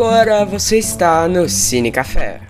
Agora você está no Cine Café.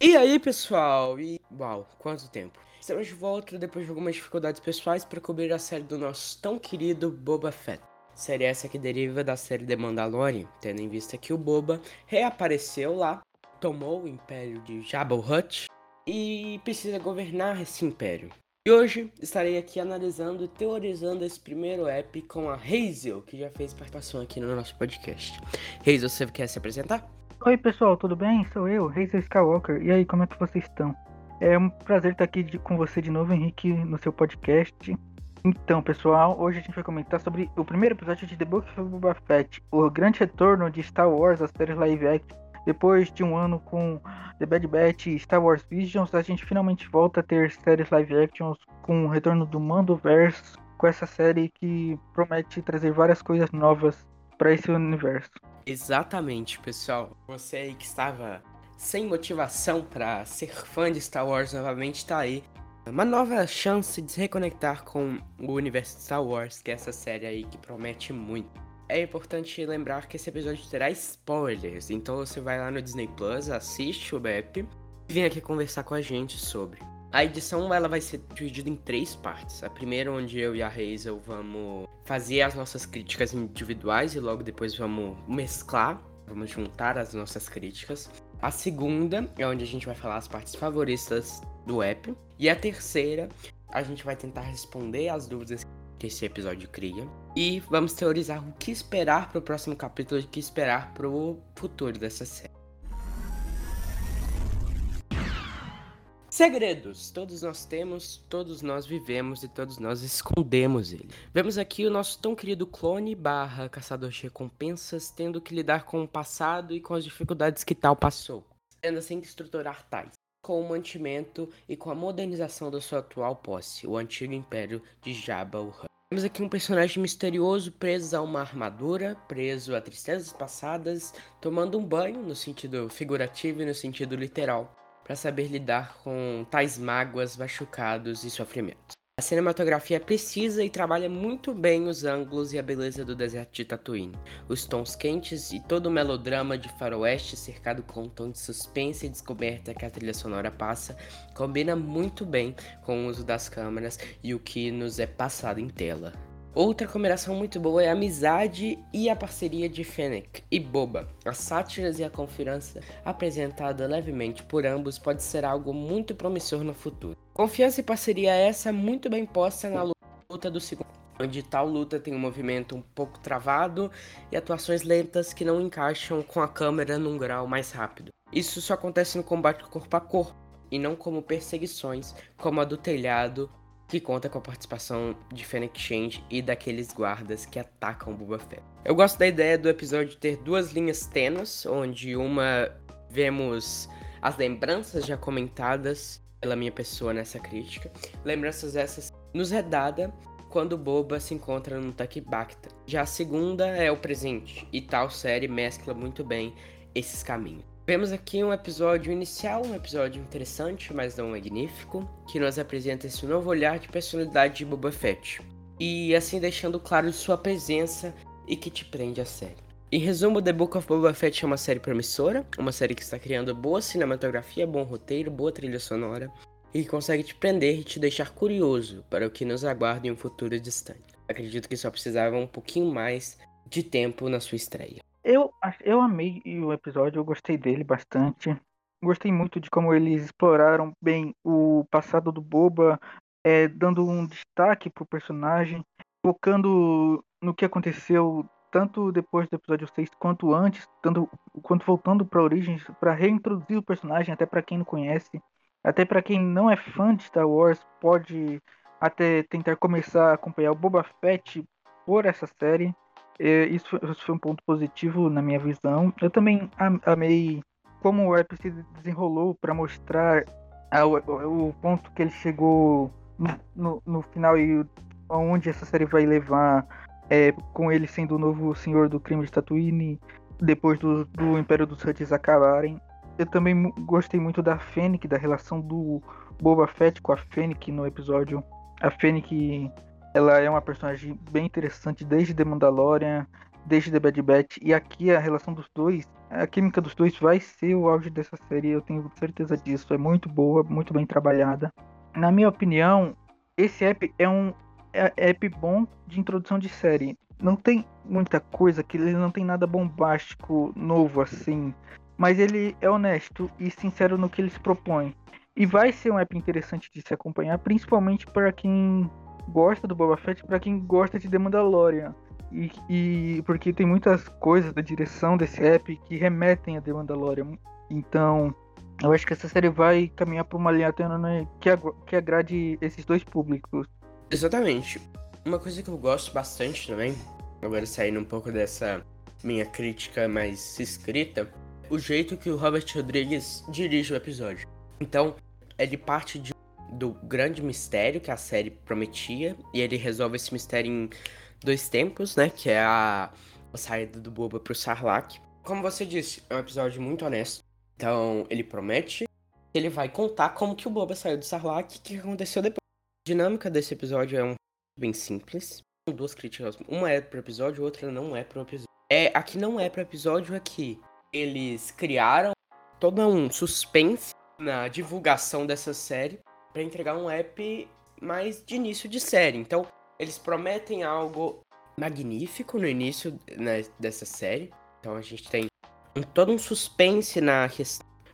E aí, pessoal? E uau, quanto tempo? Estamos de volta depois de algumas dificuldades pessoais para cobrir a série do nosso tão querido Boba Fett. Série essa que deriva da série The Mandalorian, tendo em vista que o Boba reapareceu lá, tomou o império de Jabba Hutt e precisa governar esse império. E hoje estarei aqui analisando e teorizando esse primeiro app com a Hazel, que já fez participação aqui no nosso podcast. Hazel, você quer se apresentar? Oi pessoal, tudo bem? Sou eu, Hazel Skywalker. E aí, como é que vocês estão? É um prazer estar aqui de, com você de novo, Henrique, no seu podcast. Então, pessoal, hoje a gente vai comentar sobre o primeiro episódio de The Book of Boba Fett, o grande retorno de Star Wars, as séries live action. Depois de um ano com The Bad Batch e Star Wars Visions, a gente finalmente volta a ter séries live actions com o retorno do Mandoverse, com essa série que promete trazer várias coisas novas para esse universo. Exatamente, pessoal. Você aí que estava sem motivação para ser fã de Star Wars novamente está aí. Uma nova chance de se reconectar com o universo de Star Wars, que é essa série aí que promete muito. É importante lembrar que esse episódio terá spoilers, então você vai lá no Disney Plus, assiste o app e vem aqui conversar com a gente sobre. A edição ela vai ser dividida em três partes. A primeira, onde eu e a Hazel vamos fazer as nossas críticas individuais e logo depois vamos mesclar, vamos juntar as nossas críticas. A segunda é onde a gente vai falar as partes favoritas do app. E a terceira, a gente vai tentar responder as dúvidas que esse episódio cria. E vamos teorizar o que esperar para o próximo capítulo e o que esperar para o futuro dessa série. Segredos, todos nós temos, todos nós vivemos e todos nós escondemos ele. Vemos aqui o nosso tão querido clone barra caçador de recompensas tendo que lidar com o passado e com as dificuldades que tal passou, tendo assim que estruturar tais com o mantimento e com a modernização da sua atual posse, o antigo império de Jabba o Hutt. Temos aqui um personagem misterioso preso a uma armadura, preso a tristezas passadas, tomando um banho no sentido figurativo e no sentido literal, para saber lidar com tais mágoas, machucados e sofrimentos. A cinematografia precisa e trabalha muito bem os ângulos e a beleza do deserto de Tatooine. Os tons quentes e todo o melodrama de faroeste cercado com um tom de suspense e descoberta que a trilha sonora passa combina muito bem com o uso das câmeras e o que nos é passado em tela. Outra combinação muito boa é a amizade e a parceria de Fennec e Boba. As sátiras e a confiança apresentada levemente por ambos pode ser algo muito promissor no futuro. Confiança e parceria essa muito bem posta na luta do segundo, onde tal luta tem um movimento um pouco travado e atuações lentas que não encaixam com a câmera num grau mais rápido. Isso só acontece no combate corpo a corpo e não como perseguições como a do telhado que conta com a participação de Fennec Change e daqueles guardas que atacam Boba Fett. Eu gosto da ideia do episódio ter duas linhas tênues, onde uma vemos as lembranças já comentadas pela minha pessoa nessa crítica, lembranças essas nos é dada quando Boba se encontra no Takibacta. Já a segunda é o presente, e tal série mescla muito bem esses caminhos. Vemos aqui um episódio inicial, um episódio interessante, mas não magnífico, que nos apresenta esse novo olhar de personalidade de Boba Fett. E assim deixando claro sua presença e que te prende a série. Em resumo, The Book of Boba Fett é uma série promissora, uma série que está criando boa cinematografia, bom roteiro, boa trilha sonora e que consegue te prender e te deixar curioso para o que nos aguarda em um futuro distante. Acredito que só precisava um pouquinho mais de tempo na sua estreia. Eu, eu amei o episódio, eu gostei dele bastante. Gostei muito de como eles exploraram bem o passado do Boba, é, dando um destaque pro personagem, focando no que aconteceu tanto depois do episódio 6 quanto antes, tanto quanto voltando para origens, para reintroduzir o personagem até para quem não conhece, até para quem não é fã de Star Wars, pode até tentar começar a acompanhar o Boba Fett por essa série. É, isso, foi um ponto positivo na minha visão. Eu também amei como o app se desenrolou para mostrar o, ponto que ele chegou no, no, no, final e aonde essa série vai levar, é, com ele sendo o novo senhor do crime de Tatooine, depois do, do Império dos Huts acabarem. Eu também gostei muito da Fennec, da relação do Boba Fett com a Fennec no episódio. A Fennec ela é uma personagem bem interessante desde The Mandalorian. desde The Bad Batch. E aqui a relação dos dois, a química dos dois vai ser o auge dessa série, eu tenho certeza disso. É muito boa, muito bem trabalhada. Na minha opinião, esse app é um é, app bom de introdução de série. Não tem muita coisa, que ele não tem nada bombástico, novo assim. Mas ele é honesto e sincero no que ele se propõe. E vai ser um app interessante de se acompanhar, principalmente para quem gosta do Boba Fett, para quem gosta de The Mandalorian. E, e, porque tem muitas coisas da direção desse app que remetem a The Mandalorian. Então, eu acho que essa série vai caminhar por uma linha tênue que, que agrade esses dois públicos. Exatamente. Uma coisa que eu gosto bastante também, agora saindo um pouco dessa minha crítica mais escrita, o jeito que o Robert Rodrigues dirige o episódio. Então, ele parte de, do grande mistério que a série prometia, e ele resolve esse mistério em dois tempos, né? Que é a, a saída do Boba pro Sarlacc. Como você disse, é um episódio muito honesto. Então, ele promete ele vai contar como que o Boba saiu do Sarlacc e o que aconteceu depois. A dinâmica desse episódio é um bem simples. Duas críticas. Uma é pro episódio, outra não é pro episódio. É, aqui não é pro episódio, é que eles criaram todo um suspense na divulgação dessa série para entregar um app mais de início de série. Então, eles prometem algo magnífico no início né, dessa série. Então, a gente tem todo um suspense na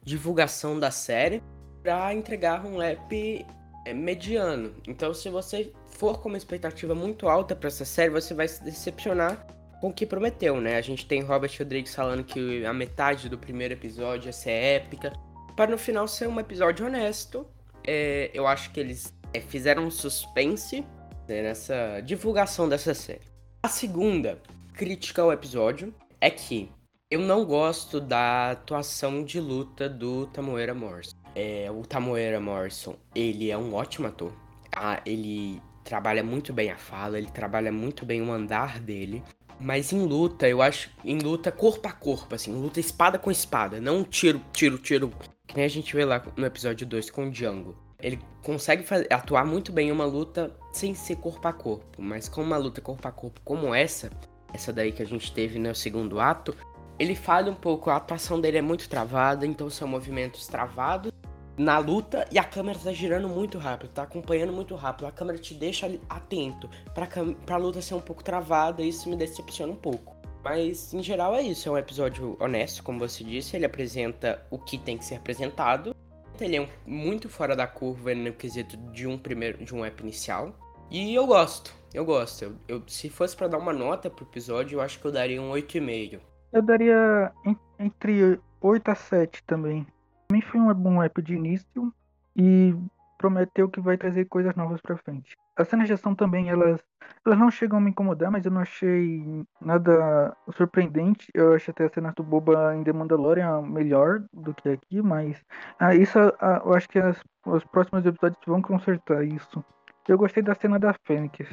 divulgação da série para entregar um app é, mediano. Então, se você for com uma expectativa muito alta para essa série, você vai se decepcionar com o que prometeu, né? A gente tem Robert Rodrigues falando que a metade do primeiro episódio ia ser épica, para no final ser um episódio honesto. É, eu acho que eles é, fizeram um suspense né, nessa divulgação dessa série. A segunda crítica ao episódio é que eu não gosto da atuação de luta do Tamoeira Morrison. É, o Tamoeira Morrison, ele é um ótimo ator. Ah, ele trabalha muito bem a fala, ele trabalha muito bem o andar dele. Mas em luta, eu acho. Em luta corpo a corpo, assim, luta espada com espada, não tiro, tiro, tiro. Que nem a gente vê lá no episódio 2 com o Django. Ele consegue fazer, atuar muito bem em uma luta sem ser corpo a corpo. Mas com uma luta corpo a corpo como essa, essa daí que a gente teve no segundo ato, ele falha um pouco, a atuação dele é muito travada, então são movimentos travados na luta e a câmera tá girando muito rápido, tá acompanhando muito rápido. A câmera te deixa atento pra, pra luta ser um pouco travada e isso me decepciona um pouco. Mas em geral é isso, é um episódio honesto, como você disse, ele apresenta o que tem que ser apresentado. Ele é um, muito fora da curva no quesito de um primeiro de um app inicial. E eu gosto, eu gosto. Eu, eu se fosse para dar uma nota pro episódio, eu acho que eu daria um 8,5. Eu daria entre 8 a 7 também. Mim foi um bom app de início e prometeu que vai trazer coisas novas pra frente. As cenas de ação também, elas, elas não chegam a me incomodar, mas eu não achei nada surpreendente. Eu achei até a cena do Boba em The Mandalorian melhor do que aqui, mas ah, isso ah, eu acho que as, os próximos episódios vão consertar isso. Eu gostei da cena da Fênix.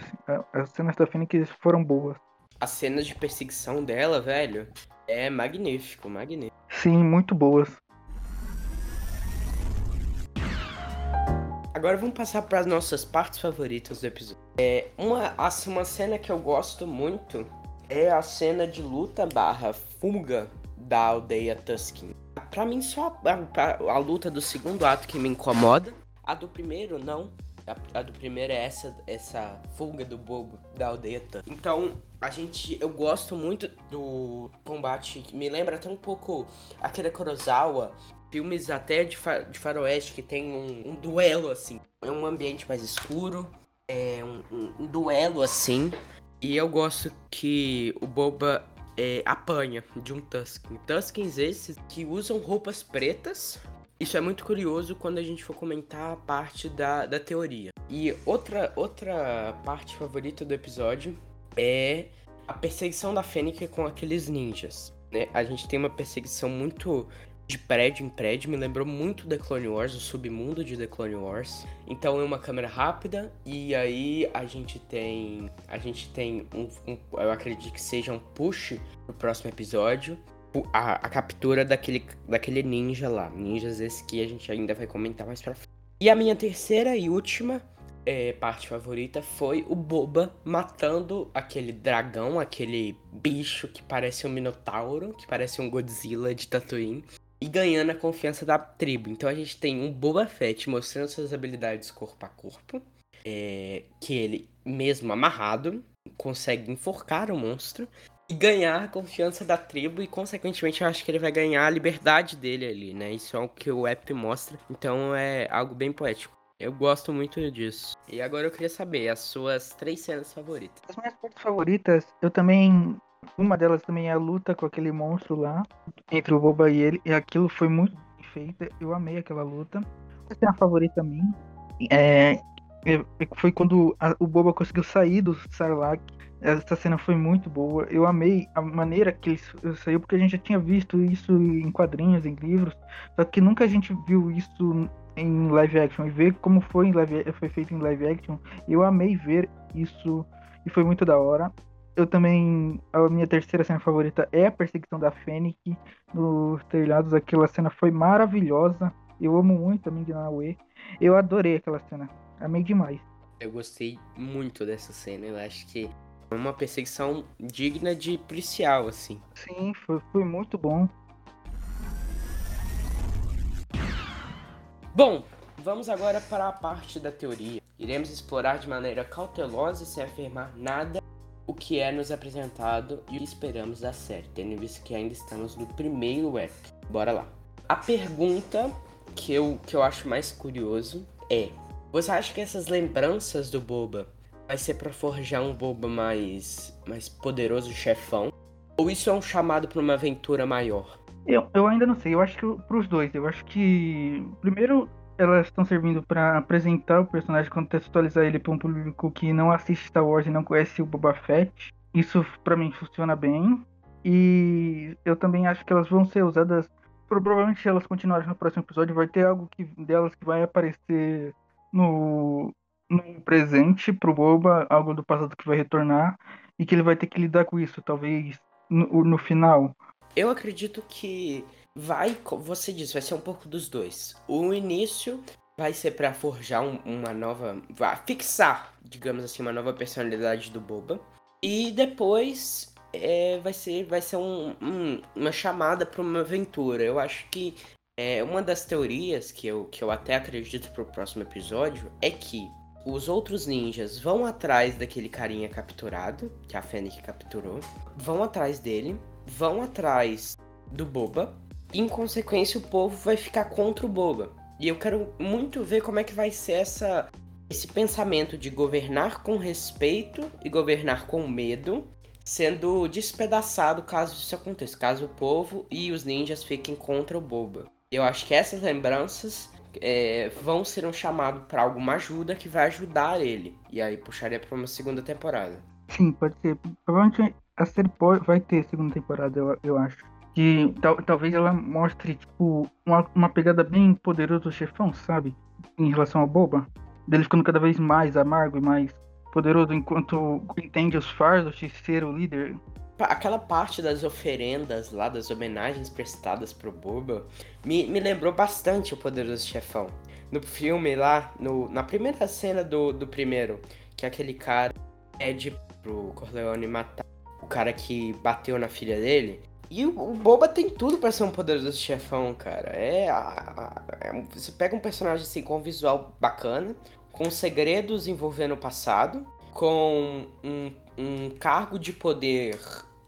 As cenas da Fênix foram boas. As cenas de perseguição dela, velho, é magnífico, magnífico. Sim, muito boas. Agora vamos passar para as nossas partes favoritas do episódio. É, uma, assim, uma cena que eu gosto muito é a cena de luta barra fuga da aldeia Tusken. Pra mim, só a, a, a, luta do segundo ato que me incomoda. A do primeiro, não. A, a, do primeiro é essa, essa fuga do bobo da aldeia Tusken. Então, a gente... Eu gosto muito do combate. Me lembra até um pouco aquele Kurosawa filmes até de, fa de faroeste que tem um, um, duelo, assim. É um ambiente mais escuro, é um, um, um duelo, assim. E eu gosto que o Boba é, apanha de um Tusken. Tuskens esses que usam roupas pretas. Isso é muito curioso quando a gente for comentar a parte da, da teoria. E outra, outra parte favorita do episódio é a perseguição da Fênix com aqueles ninjas. Né? A gente tem uma perseguição muito de prédio em prédio, me lembrou muito The Clone Wars, o submundo de The Clone Wars. Então é uma câmera rápida e aí a gente tem a gente tem um, um eu acredito que seja um push pro próximo episódio, a, a, captura daquele daquele ninja lá, ninjas esse que a gente ainda vai comentar mais para frente. E a minha terceira e última é, parte favorita foi o Boba matando aquele dragão, aquele bicho que parece um minotauro, que parece um Godzilla de Tatooine, e ganhando a confiança da tribo. Então a gente tem um Boba Fett mostrando suas habilidades corpo a corpo, é, que ele, mesmo amarrado, consegue enforcar o monstro e ganhar a confiança da tribo e, consequentemente, eu acho que ele vai ganhar a liberdade dele ali, né? Isso é o que o app mostra, então é algo bem poético. Eu gosto muito disso. E agora eu queria saber as suas três cenas favoritas. As minhas favoritas, eu também. Uma delas também é a luta com aquele monstro lá, entre o Boba e ele, e aquilo foi muito bem feito. Eu amei aquela luta. A cena favorita minha é, é, foi quando a, o Boba conseguiu sair do Sarlacc. Essa cena foi muito boa. Eu amei a maneira que ele saiu, porque a gente já tinha visto isso em quadrinhos, em livros, só que nunca a gente viu isso em live action e ver como foi, em live, foi feito em live action, eu amei ver isso e foi muito da hora. Eu também. A minha terceira cena favorita é a perseguição da Fennec nos telhados. Aquela cena foi maravilhosa. Eu amo muito a Ming Na Eu adorei aquela cena. Amei demais. Eu gostei muito dessa cena. Eu acho que é uma perseguição digna de policial, assim. Sim, foi, foi muito bom. Bom, vamos agora para a parte da teoria. Iremos explorar de maneira cautelosa e sem afirmar nada o que é nos apresentado e o que esperamos da série, tendo visto que ainda estamos no primeiro app. Bora lá. A pergunta que eu, que eu acho mais curioso é: você acha que essas lembranças do Boba vai ser para forjar um Boba mais, mais poderoso chefão? Ou isso é um chamado para uma aventura maior? Eu, eu ainda não sei, eu acho que pros dois. Eu acho que. Primeiro, elas estão servindo para apresentar o personagem, contextualizar ele para um público que não assiste Star Wars e não conhece o Boba Fett. Isso para mim funciona bem. E eu também acho que elas vão ser usadas. Provavelmente, se elas continuarem no próximo episódio, vai ter algo que, delas que vai aparecer no, no presente pro Boba, algo do passado que vai retornar, e que ele vai ter que lidar com isso, talvez no, no final. Eu acredito que vai, como você disse, vai ser um pouco dos dois. O início vai ser para forjar um, uma nova, vai fixar, digamos assim, uma nova personalidade do Boba. E depois é, vai ser, vai ser um, um, uma chamada para uma aventura. Eu acho que é, uma das teorias que eu, que eu até acredito pro próximo episódio é que os outros ninjas vão atrás daquele carinha capturado, que a Fennec capturou, vão atrás dele vão atrás do Boba. Em consequência, o povo vai ficar contra o Boba. E eu quero muito ver como é que vai ser essa, esse pensamento de governar com respeito e governar com medo, sendo despedaçado caso isso aconteça, caso o povo e os ninjas fiquem contra o Boba. Eu acho que essas lembranças é, vão ser um chamado para alguma ajuda que vai ajudar ele. E aí puxaria para uma segunda temporada. Sim, pode ser. Provavelmente a série vai ter segunda temporada, eu, eu acho. Que tal, talvez ela mostre, tipo, uma, uma pegada bem poderosa do chefão, sabe? Em relação ao Boba. Dele ficando cada vez mais amargo e mais poderoso enquanto entende os fardos de ser o líder. Aquela parte das oferendas lá, das homenagens prestadas pro Boba, me, me lembrou bastante o Poderoso Chefão. No filme lá, no, na primeira cena do, do primeiro, que aquele cara pede pro Corleone matar o cara que bateu na filha dele. E o, o Boba tem tudo para ser um poderoso chefão, cara. É, a, a, é, Você pega um personagem assim com um visual bacana, com segredos envolvendo o passado, com um, um cargo de poder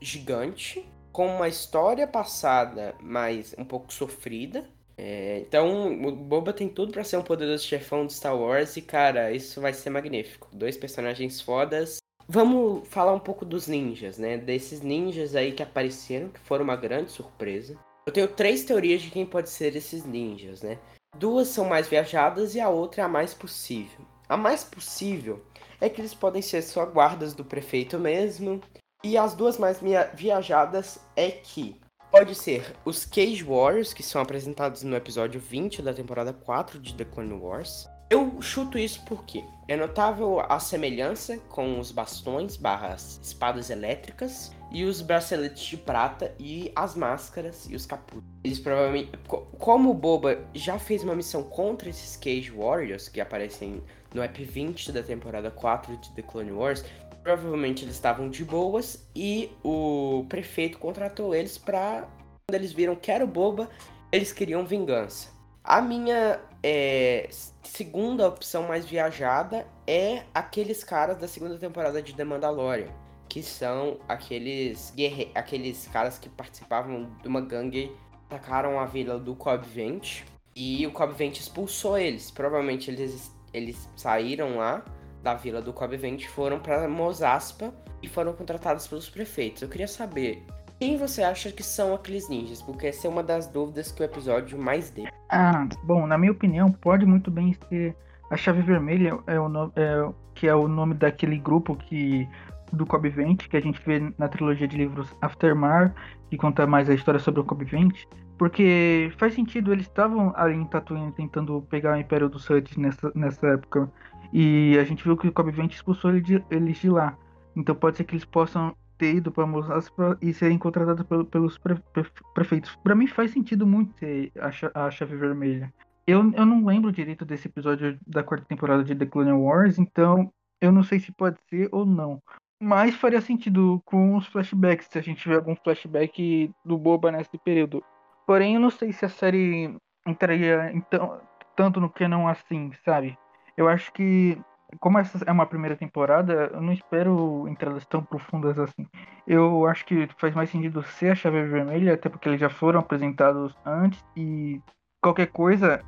gigante, com uma história passada, mas um pouco sofrida. É, então, o Boba tem tudo para ser um poderoso chefão de Star Wars e, cara, isso vai ser magnífico. Dois personagens fodas Vamos falar um pouco dos ninjas, né? Desses ninjas aí que apareceram, que foram uma grande surpresa. Eu tenho três teorias de quem pode ser esses ninjas, né? Duas são mais viajadas e a outra é a mais possível. A mais possível é que eles podem ser só guardas do prefeito mesmo. E as duas mais viajadas é que pode ser os Cage Warriors, que são apresentados no episódio 20 da temporada 4 de The Clone Wars. Eu chuto isso porque é notável a semelhança com os bastões barras espadas elétricas e os braceletes de prata e as máscaras e os capuzes. Eles provavelmente. Como o Boba já fez uma missão contra esses Cage Warriors que aparecem no EP 20 da temporada 4 de The Clone Wars, provavelmente eles estavam de boas e o prefeito contratou eles para quando eles viram que era o Boba, eles queriam vingança. A minha é, segunda opção mais viajada é aqueles caras da segunda temporada de The Mandalorian, que são aqueles guerre... aqueles caras que participavam de uma gangue, atacaram a vila do Cobb Vent e o Cobb Vent expulsou eles. Provavelmente eles eles saíram lá da vila do Cobb Vent, foram para Mosaspa e foram contratados pelos prefeitos. Eu queria saber quem você acha que são aqueles ninjas? Porque essa é uma das dúvidas que o episódio mais deu. Ah, bom, na minha opinião, pode muito bem ser a Chave Vermelha, é o é, que é o nome daquele grupo que do Cobb Vent, que a gente vê na trilogia de livros Aftermar, que conta mais a história sobre o Cobb Vent, porque faz sentido, eles estavam ali em Tatooine tentando pegar o Império dos Hutt nessa, nessa época, e a gente viu que o Cobb Vent expulsou eles de, eles de lá. Então pode ser que eles possam ter ido para Mosaspa e serem contratados pelo, pelos pre, pre, prefeitos. Para mim faz sentido muito ter a, a chave vermelha. Eu, eu não lembro direito desse episódio da quarta temporada de The Clone Wars, então eu não sei se pode ser ou não. Mas faria sentido com os flashbacks, se a gente tiver algum flashback do Boba nesse período. Porém, eu não sei se a série entraria então, tanto no não assim, sabe? Eu acho que como essa é uma primeira temporada, eu não espero entradas tão profundas assim. Eu acho que faz mais sentido ser a chave vermelha, até porque eles já foram apresentados antes e qualquer coisa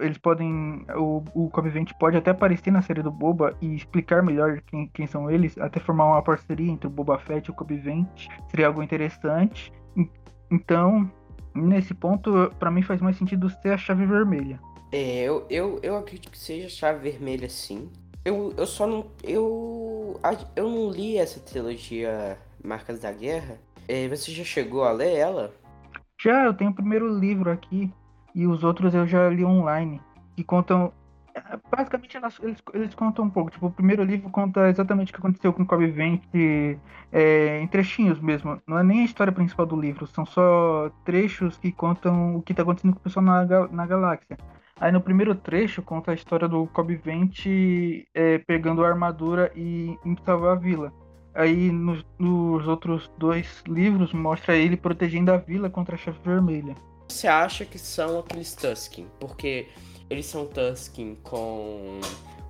eles podem. O, o Convivente pode até aparecer na série do Boba e explicar melhor quem, quem são eles, até formar uma parceria entre o Boba Fett e o Convivente. Seria algo interessante. Então, nesse ponto, para mim faz mais sentido ser a chave vermelha. É, eu, eu, eu acredito que seja a chave vermelha sim. Eu, eu só não. Eu. Eu não li essa trilogia Marcas da Guerra. É, você já chegou a ler ela? Já, eu tenho o primeiro livro aqui. E os outros eu já li online. Que contam. Basicamente eles, eles contam um pouco. Tipo, o primeiro livro conta exatamente o que aconteceu com o Cobb Vente é, em trechinhos mesmo. Não é nem a história principal do livro, são só trechos que contam o que está acontecendo com o pessoal na, na galáxia. Aí no primeiro trecho conta a história do Cobb Vente é, pegando a armadura e indo salvar a vila. Aí nos, nos, outros dois livros mostra ele protegendo a vila contra a chave vermelha. Você acha que são aqueles Tusken? Porque eles são Tusken com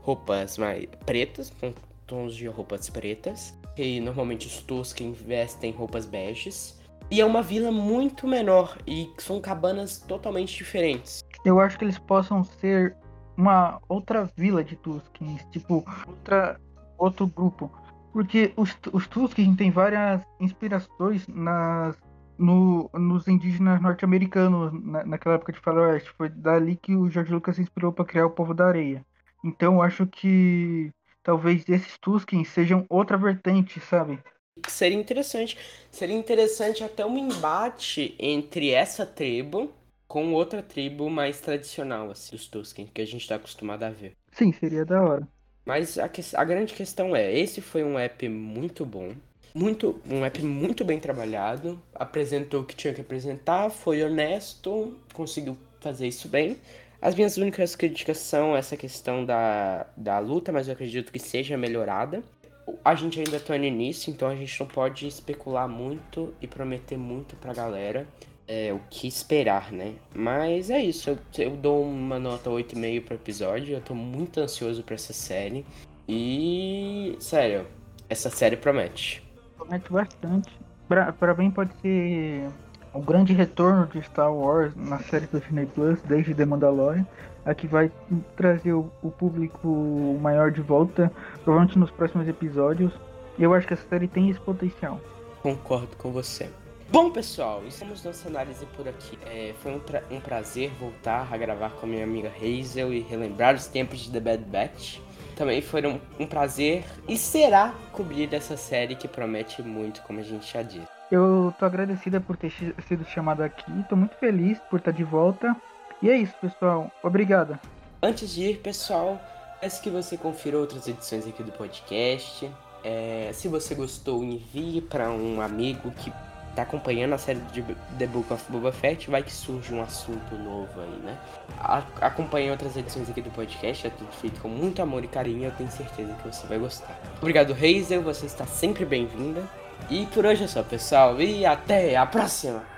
roupas mais pretas, com tons de roupas pretas. E normalmente os Tusken vestem roupas beges. E é uma vila muito menor e são cabanas totalmente diferentes eu acho que eles possam ser uma outra vila de Tuskens, tipo, outra, outro grupo. Porque os, os Tuskens têm várias inspirações nas, no, nos indígenas norte-americanos na, naquela época de faroeste. Foi dali que o George Lucas se inspirou para criar o Povo da Areia. Então acho que talvez esses Tuskens sejam outra vertente, sabe? Seria interessante. Seria interessante até um embate entre essa tribo com outra tribo mais tradicional, assim, dos Tusken, que a gente tá acostumado a ver. Sim, seria da hora. Mas a, que, a grande questão é, esse foi um app muito bom, muito um app muito bem trabalhado, apresentou o que tinha que apresentar, foi honesto, conseguiu fazer isso bem. As minhas únicas críticas são essa questão da, da luta, mas eu acredito que seja melhorada. A gente ainda tá no início, então a gente não pode especular muito e prometer muito pra galera é, o que esperar, né? Mas é isso, eu, eu dou uma nota 8,5 pro episódio, eu tô muito ansioso pra essa série. E, sério, essa série promete. Promete bastante. Pra, pra mim pode ser o grande retorno de Star Wars na série do Disney Plus, desde The Mandalorian. A que vai trazer o, o público maior de volta, provavelmente nos próximos episódios. E eu acho que essa série tem esse potencial. Concordo com você. Bom, pessoal, estamos nossa análise por aqui. É, foi um, um, prazer voltar a gravar com a minha amiga Hazel e relembrar os tempos de The Bad Batch. Também foi um, um prazer e será cobrir essa série que promete muito, como a gente já disse. Eu tô agradecida por ter sido chamada aqui, tô muito feliz por estar de volta. E é isso, pessoal. Obrigada. Antes de ir, pessoal, peço que você confira outras edições aqui do podcast. É, se você gostou, envie para um amigo que tá acompanhando a série de The Book of Boba Fett, vai que surge um assunto novo aí, né? acompanhe outras edições aqui do podcast, é tudo feito com muito amor e carinho, eu tenho certeza que você vai gostar. Obrigado, Hazel, você está sempre bem-vinda. E por hoje é só, pessoal, e até a próxima!